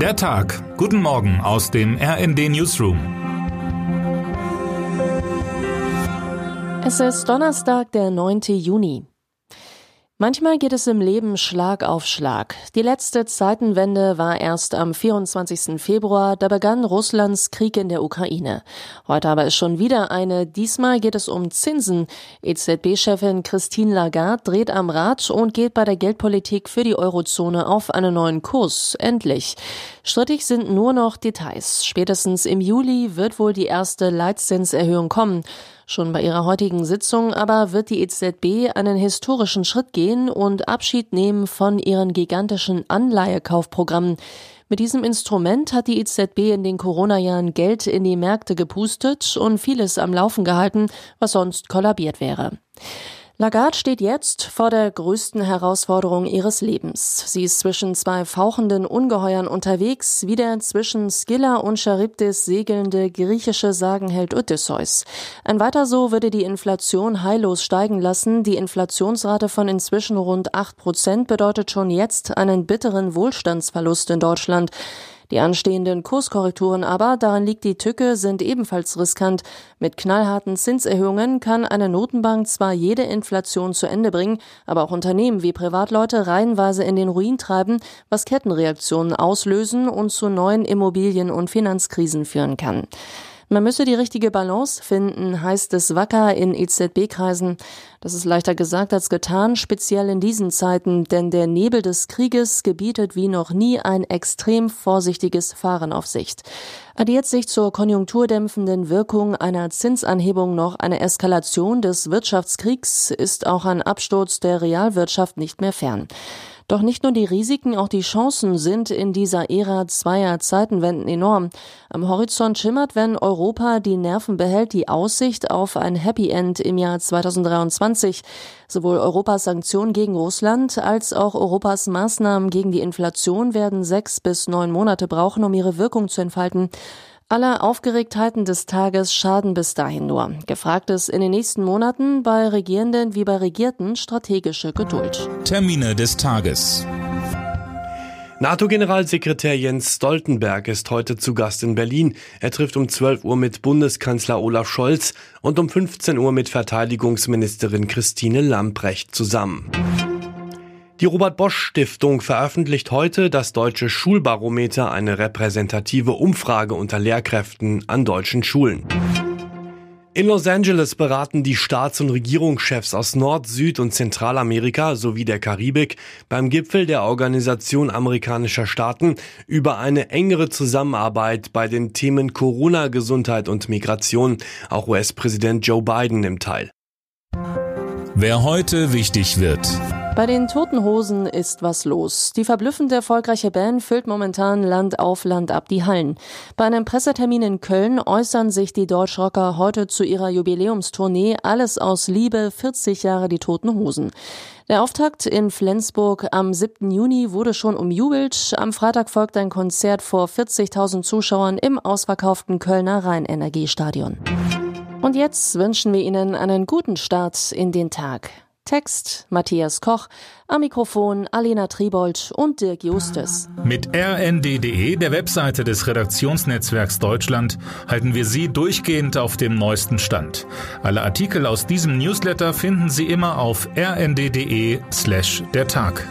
Der Tag. Guten Morgen aus dem RND Newsroom. Es ist Donnerstag, der 9. Juni. Manchmal geht es im Leben Schlag auf Schlag. Die letzte Zeitenwende war erst am 24. Februar, da begann Russlands Krieg in der Ukraine. Heute aber ist schon wieder eine, diesmal geht es um Zinsen. EZB-Chefin Christine Lagarde dreht am Rad und geht bei der Geldpolitik für die Eurozone auf einen neuen Kurs. Endlich. Strittig sind nur noch Details. Spätestens im Juli wird wohl die erste Leitzinserhöhung kommen. Schon bei ihrer heutigen Sitzung aber wird die EZB einen historischen Schritt gehen und Abschied nehmen von ihren gigantischen Anleihekaufprogrammen. Mit diesem Instrument hat die EZB in den Corona-Jahren Geld in die Märkte gepustet und vieles am Laufen gehalten, was sonst kollabiert wäre. Lagarde steht jetzt vor der größten Herausforderung ihres Lebens. Sie ist zwischen zwei fauchenden Ungeheuern unterwegs, wie der zwischen Skylla und Charybdis segelnde griechische Sagenheld Odysseus. Ein weiter so würde die Inflation heillos steigen lassen. Die Inflationsrate von inzwischen rund acht Prozent bedeutet schon jetzt einen bitteren Wohlstandsverlust in Deutschland. Die anstehenden Kurskorrekturen aber, daran liegt die Tücke, sind ebenfalls riskant. Mit knallharten Zinserhöhungen kann eine Notenbank zwar jede Inflation zu Ende bringen, aber auch Unternehmen wie Privatleute reihenweise in den Ruin treiben, was Kettenreaktionen auslösen und zu neuen Immobilien- und Finanzkrisen führen kann. Man müsse die richtige Balance finden, heißt es wacker in EZB-Kreisen. Das ist leichter gesagt als getan, speziell in diesen Zeiten, denn der Nebel des Krieges gebietet wie noch nie ein extrem vorsichtiges Fahren auf Sicht. Addiert sich zur konjunkturdämpfenden Wirkung einer Zinsanhebung noch eine Eskalation des Wirtschaftskriegs, ist auch ein Absturz der Realwirtschaft nicht mehr fern. Doch nicht nur die Risiken, auch die Chancen sind in dieser Ära zweier Zeitenwenden enorm. Am Horizont schimmert, wenn Europa die Nerven behält, die Aussicht auf ein Happy End im Jahr 2023. Sowohl Europas Sanktionen gegen Russland als auch Europas Maßnahmen gegen die Inflation werden sechs bis neun Monate brauchen, um ihre Wirkung zu entfalten. Alle Aufgeregtheiten des Tages schaden bis dahin nur. Gefragt ist in den nächsten Monaten bei Regierenden wie bei Regierten strategische Geduld. Termine des Tages. NATO-Generalsekretär Jens Stoltenberg ist heute zu Gast in Berlin. Er trifft um 12 Uhr mit Bundeskanzler Olaf Scholz und um 15 Uhr mit Verteidigungsministerin Christine Lamprecht zusammen. Die Robert Bosch Stiftung veröffentlicht heute das deutsche Schulbarometer, eine repräsentative Umfrage unter Lehrkräften an deutschen Schulen. In Los Angeles beraten die Staats- und Regierungschefs aus Nord-, Süd- und Zentralamerika sowie der Karibik beim Gipfel der Organisation amerikanischer Staaten über eine engere Zusammenarbeit bei den Themen Corona, Gesundheit und Migration. Auch US-Präsident Joe Biden nimmt teil. Wer heute wichtig wird. Bei den Toten Hosen ist was los. Die verblüffend erfolgreiche Band füllt momentan Land auf Land ab die Hallen. Bei einem Pressetermin in Köln äußern sich die Deutschrocker heute zu ihrer Jubiläumstournee Alles aus Liebe 40 Jahre die Toten Hosen. Der Auftakt in Flensburg am 7. Juni wurde schon umjubelt. Am Freitag folgt ein Konzert vor 40.000 Zuschauern im ausverkauften Kölner Rheinenergiestadion. Und jetzt wünschen wir Ihnen einen guten Start in den Tag. Text Matthias Koch, am Mikrofon Alena Tribold und Dirk Justes. Mit rnd.de, der Webseite des Redaktionsnetzwerks Deutschland, halten wir Sie durchgehend auf dem neuesten Stand. Alle Artikel aus diesem Newsletter finden Sie immer auf rnd.de slash der Tag.